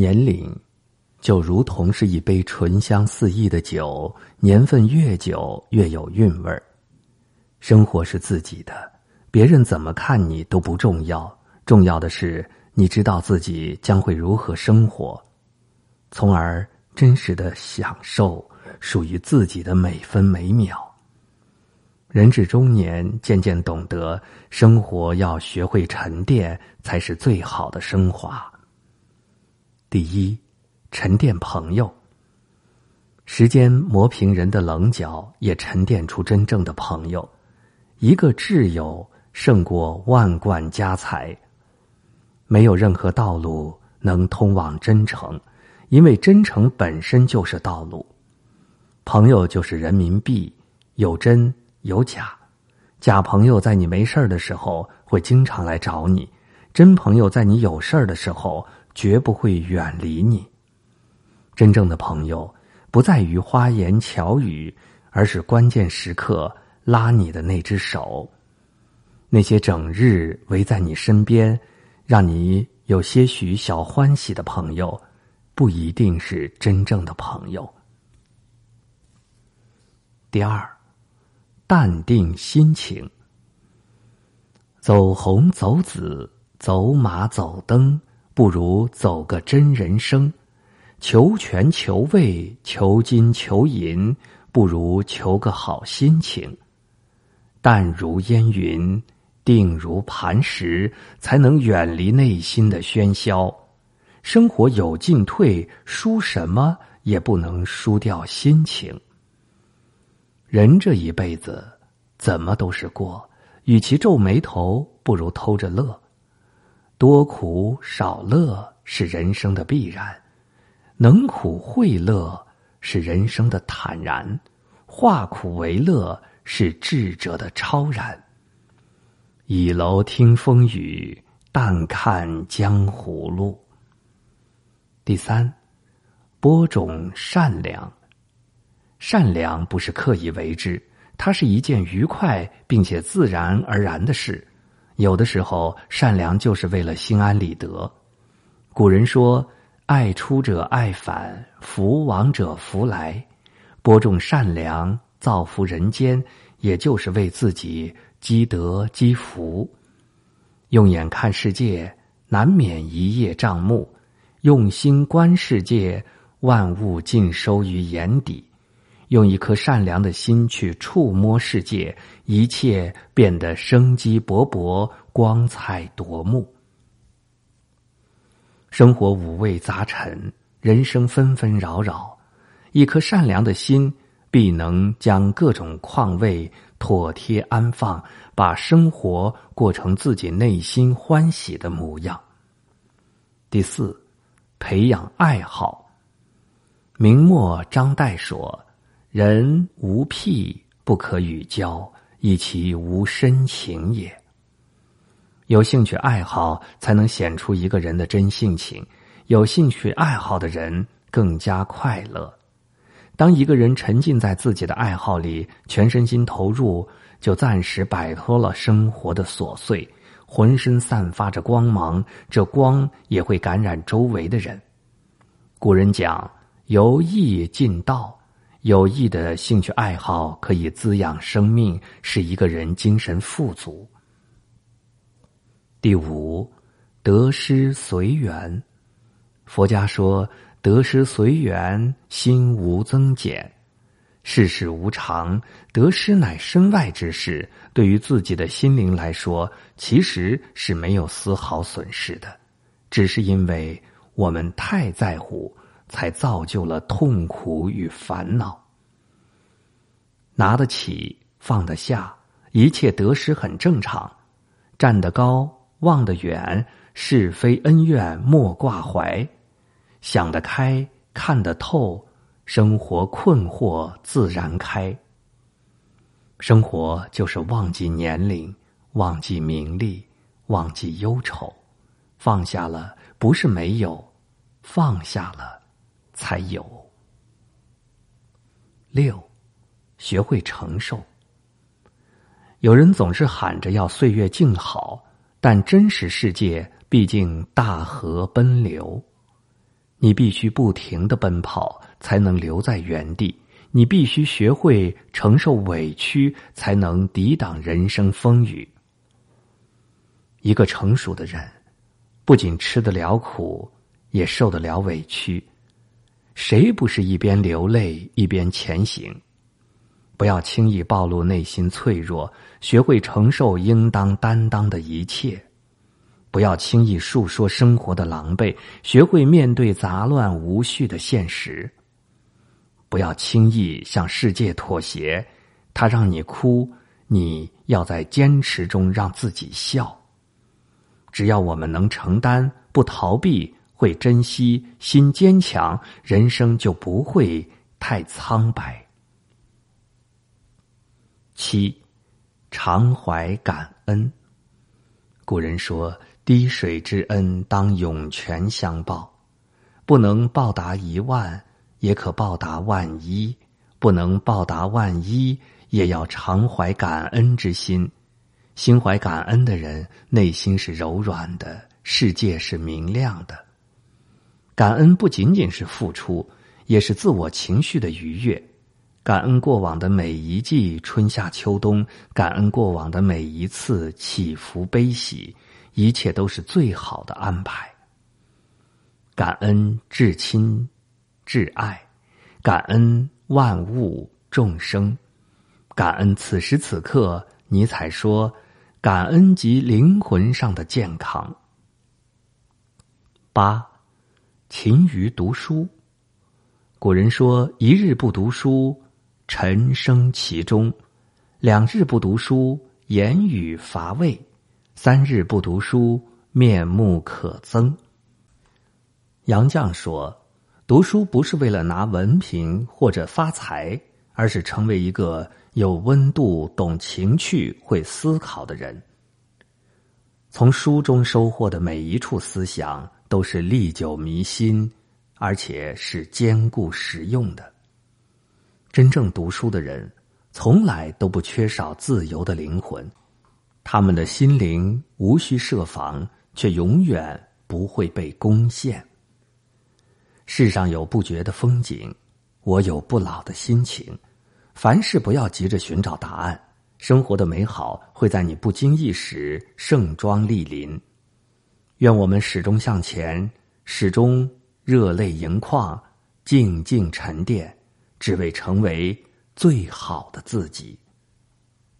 年龄，就如同是一杯醇香四溢的酒，年份越久越有韵味儿。生活是自己的，别人怎么看你都不重要，重要的是你知道自己将会如何生活，从而真实的享受属于自己的每分每秒。人至中年，渐渐懂得生活要学会沉淀，才是最好的升华。第一，沉淀朋友。时间磨平人的棱角，也沉淀出真正的朋友。一个挚友胜过万贯家财。没有任何道路能通往真诚，因为真诚本身就是道路。朋友就是人民币，有真。有假，假朋友在你没事儿的时候会经常来找你，真朋友在你有事儿的时候绝不会远离你。真正的朋友不在于花言巧语，而是关键时刻拉你的那只手。那些整日围在你身边，让你有些许小欢喜的朋友，不一定是真正的朋友。第二。淡定心情，走红走紫，走马走灯，不如走个真人生；求全求位，求金求银，不如求个好心情。淡如烟云，定如磐石，才能远离内心的喧嚣。生活有进退，输什么也不能输掉心情。人这一辈子，怎么都是过，与其皱眉头，不如偷着乐。多苦少乐是人生的必然，能苦会乐是人生的坦然，化苦为乐是智者的超然。倚楼听风雨，淡看江湖路。第三，播种善良。善良不是刻意为之，它是一件愉快并且自然而然的事。有的时候，善良就是为了心安理得。古人说：“爱出者爱返，福往者福来。”播种善良，造福人间，也就是为自己积德积福。用眼看世界，难免一叶障目；用心观世界，万物尽收于眼底。用一颗善良的心去触摸世界，一切变得生机勃勃、光彩夺目。生活五味杂陈，人生纷纷扰扰，一颗善良的心必能将各种况味妥帖安放，把生活过成自己内心欢喜的模样。第四，培养爱好。明末张岱说。人无癖不可与交，以其无深情也。有兴趣爱好，才能显出一个人的真性情。有兴趣爱好的人更加快乐。当一个人沉浸在自己的爱好里，全身心投入，就暂时摆脱了生活的琐碎，浑身散发着光芒，这光也会感染周围的人。古人讲：“由易进道。”有益的兴趣爱好可以滋养生命，使一个人精神富足。第五，得失随缘。佛家说：“得失随缘，心无增减。”世事无常，得失乃身外之事。对于自己的心灵来说，其实是没有丝毫损失的，只是因为我们太在乎。才造就了痛苦与烦恼。拿得起，放得下，一切得失很正常。站得高，望得远，是非恩怨莫挂怀。想得开，看得透，生活困惑自然开。生活就是忘记年龄，忘记名利，忘记忧愁。放下了，不是没有，放下了。才有六，学会承受。有人总是喊着要岁月静好，但真实世界毕竟大河奔流。你必须不停的奔跑，才能留在原地；你必须学会承受委屈，才能抵挡人生风雨。一个成熟的人，不仅吃得了苦，也受得了委屈。谁不是一边流泪一边前行？不要轻易暴露内心脆弱，学会承受应当担当的一切。不要轻易述说生活的狼狈，学会面对杂乱无序的现实。不要轻易向世界妥协，他让你哭，你要在坚持中让自己笑。只要我们能承担，不逃避，会珍惜，心坚强，人生就不会太苍白。七，常怀感恩。古人说。滴水之恩，当涌泉相报。不能报答一万，也可报答万一；不能报答万一，也要常怀感恩之心。心怀感恩的人，内心是柔软的，世界是明亮的。感恩不仅仅是付出，也是自我情绪的愉悦。感恩过往的每一季春夏秋冬，感恩过往的每一次起伏悲喜。一切都是最好的安排。感恩至亲、至爱，感恩万物众生，感恩此时此刻。尼采说：“感恩及灵魂上的健康。”八，勤于读书。古人说：“一日不读书，沉生其中；两日不读书，言语乏味。”三日不读书，面目可憎。杨绛说：“读书不是为了拿文凭或者发财，而是成为一个有温度、懂情趣、会思考的人。从书中收获的每一处思想，都是历久弥新，而且是坚固实用的。真正读书的人，从来都不缺少自由的灵魂。”他们的心灵无需设防，却永远不会被攻陷。世上有不绝的风景，我有不老的心情。凡事不要急着寻找答案，生活的美好会在你不经意时盛装莅临。愿我们始终向前，始终热泪盈眶，静静沉淀，只为成为最好的自己。